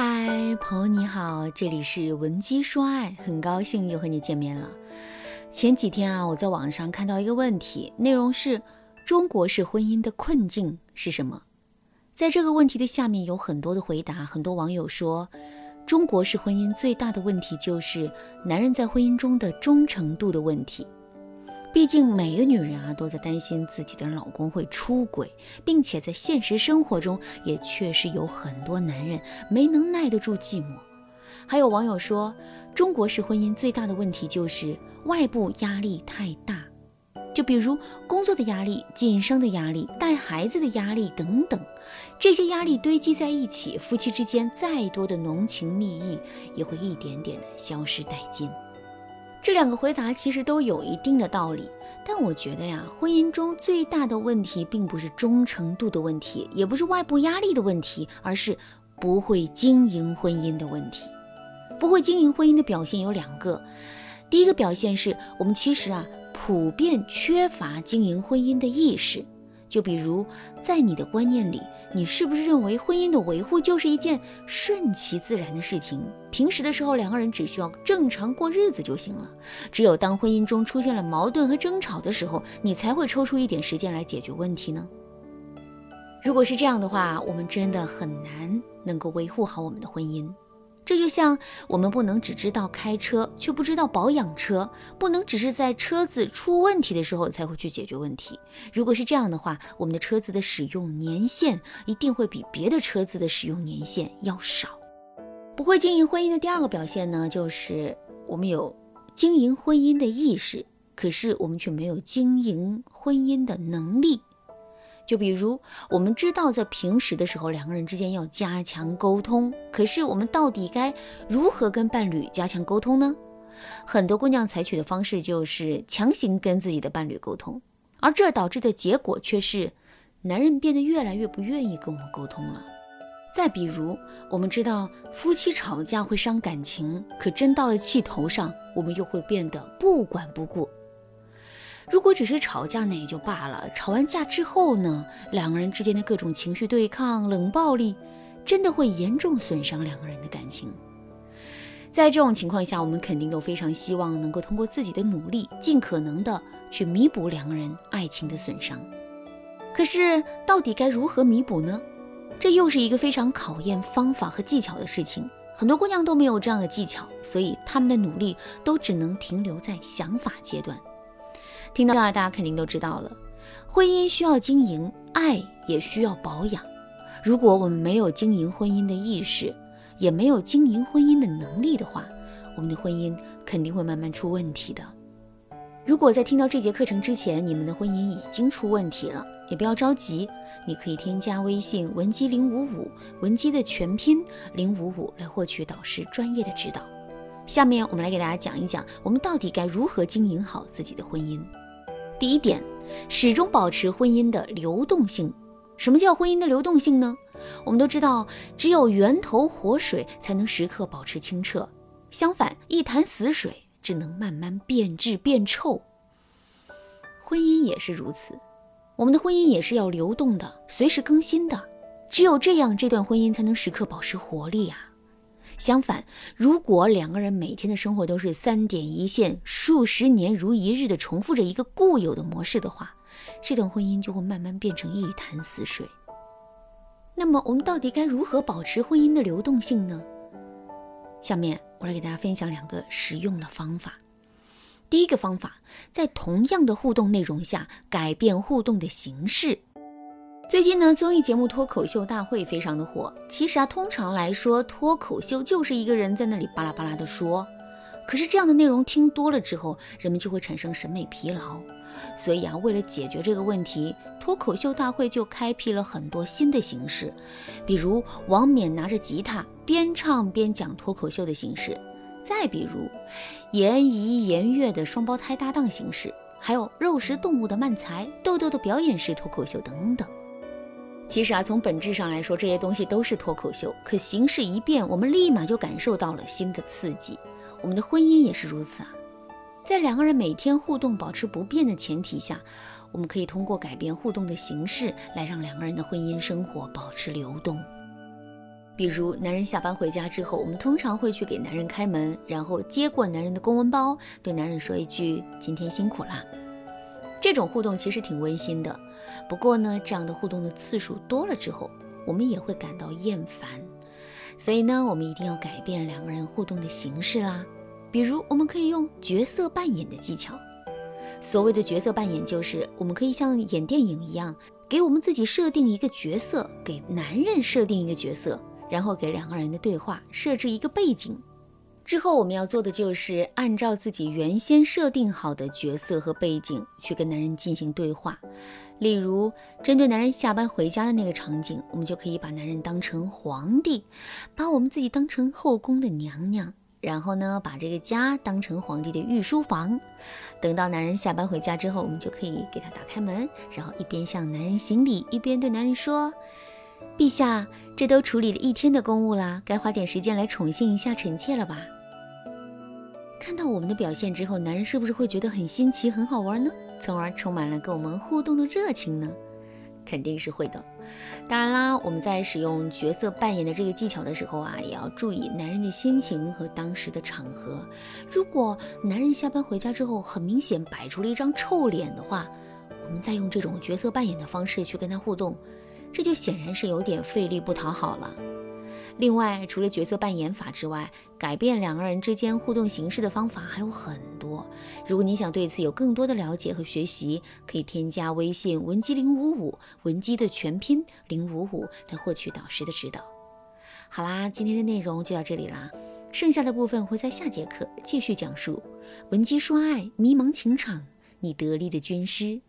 嗨，朋友你好，这里是文姬说爱，很高兴又和你见面了。前几天啊，我在网上看到一个问题，内容是中国式婚姻的困境是什么？在这个问题的下面有很多的回答，很多网友说，中国式婚姻最大的问题就是男人在婚姻中的忠诚度的问题。毕竟每个女人啊都在担心自己的老公会出轨，并且在现实生活中也确实有很多男人没能耐得住寂寞。还有网友说，中国式婚姻最大的问题就是外部压力太大，就比如工作的压力、晋升的压力、带孩子的压力等等，这些压力堆积在一起，夫妻之间再多的浓情蜜意也会一点点的消失殆尽。这两个回答其实都有一定的道理，但我觉得呀，婚姻中最大的问题并不是忠诚度的问题，也不是外部压力的问题，而是不会经营婚姻的问题。不会经营婚姻的表现有两个，第一个表现是我们其实啊，普遍缺乏经营婚姻的意识。就比如，在你的观念里，你是不是认为婚姻的维护就是一件顺其自然的事情？平时的时候，两个人只需要正常过日子就行了。只有当婚姻中出现了矛盾和争吵的时候，你才会抽出一点时间来解决问题呢？如果是这样的话，我们真的很难能够维护好我们的婚姻。这就像我们不能只知道开车，却不知道保养车；不能只是在车子出问题的时候才会去解决问题。如果是这样的话，我们的车子的使用年限一定会比别的车子的使用年限要少。不会经营婚姻的第二个表现呢，就是我们有经营婚姻的意识，可是我们却没有经营婚姻的能力。就比如，我们知道在平时的时候，两个人之间要加强沟通，可是我们到底该如何跟伴侣加强沟通呢？很多姑娘采取的方式就是强行跟自己的伴侣沟通，而这导致的结果却是，男人变得越来越不愿意跟我们沟通了。再比如，我们知道夫妻吵架会伤感情，可真到了气头上，我们又会变得不管不顾。如果只是吵架，那也就罢了。吵完架之后呢，两个人之间的各种情绪对抗、冷暴力，真的会严重损伤两个人的感情。在这种情况下，我们肯定都非常希望能够通过自己的努力，尽可能的去弥补两个人爱情的损伤。可是，到底该如何弥补呢？这又是一个非常考验方法和技巧的事情。很多姑娘都没有这样的技巧，所以她们的努力都只能停留在想法阶段。听到这儿，大家肯定都知道了，婚姻需要经营，爱也需要保养。如果我们没有经营婚姻的意识，也没有经营婚姻的能力的话，我们的婚姻肯定会慢慢出问题的。如果在听到这节课程之前，你们的婚姻已经出问题了，也不要着急，你可以添加微信文姬零五五，文姬的全拼零五五来获取导师专业的指导。下面我们来给大家讲一讲，我们到底该如何经营好自己的婚姻。第一点，始终保持婚姻的流动性。什么叫婚姻的流动性呢？我们都知道，只有源头活水才能时刻保持清澈，相反，一潭死水只能慢慢变质变臭。婚姻也是如此，我们的婚姻也是要流动的，随时更新的。只有这样，这段婚姻才能时刻保持活力啊。相反，如果两个人每天的生活都是三点一线、数十年如一日的重复着一个固有的模式的话，这段婚姻就会慢慢变成一潭死水。那么，我们到底该如何保持婚姻的流动性呢？下面我来给大家分享两个实用的方法。第一个方法，在同样的互动内容下，改变互动的形式。最近呢，综艺节目《脱口秀大会》非常的火。其实啊，通常来说，脱口秀就是一个人在那里巴拉巴拉的说。可是这样的内容听多了之后，人们就会产生审美疲劳。所以啊，为了解决这个问题，《脱口秀大会》就开辟了很多新的形式，比如王冕拿着吉他边唱边讲脱口秀的形式，再比如严怡严悦的双胞胎搭档形式，还有肉食动物的慢才、豆豆的表演式脱口秀等等。其实啊，从本质上来说，这些东西都是脱口秀。可形式一变，我们立马就感受到了新的刺激。我们的婚姻也是如此啊。在两个人每天互动保持不变的前提下，我们可以通过改变互动的形式来让两个人的婚姻生活保持流动。比如，男人下班回家之后，我们通常会去给男人开门，然后接过男人的公文包，对男人说一句“今天辛苦了”。这种互动其实挺温馨的。不过呢，这样的互动的次数多了之后，我们也会感到厌烦。所以呢，我们一定要改变两个人互动的形式啦。比如，我们可以用角色扮演的技巧。所谓的角色扮演，就是我们可以像演电影一样，给我们自己设定一个角色，给男人设定一个角色。然后给两个人的对话设置一个背景，之后我们要做的就是按照自己原先设定好的角色和背景去跟男人进行对话。例如，针对男人下班回家的那个场景，我们就可以把男人当成皇帝，把我们自己当成后宫的娘娘，然后呢，把这个家当成皇帝的御书房。等到男人下班回家之后，我们就可以给他打开门，然后一边向男人行礼，一边对男人说。陛下，这都处理了一天的公务啦，该花点时间来宠幸一下臣妾了吧？看到我们的表现之后，男人是不是会觉得很新奇、很好玩呢？从而充满了跟我们互动的热情呢？肯定是会的。当然啦，我们在使用角色扮演的这个技巧的时候啊，也要注意男人的心情和当时的场合。如果男人下班回家之后，很明显摆出了一张臭脸的话，我们再用这种角色扮演的方式去跟他互动。这就显然是有点费力不讨好了。另外，除了角色扮演法之外，改变两个人之间互动形式的方法还有很多。如果你想对此有更多的了解和学习，可以添加微信文姬零五五，文姬的全拼零五五来获取导师的指导。好啦，今天的内容就到这里啦，剩下的部分会在下节课继续讲述。文姬说爱，迷茫情场，你得力的军师。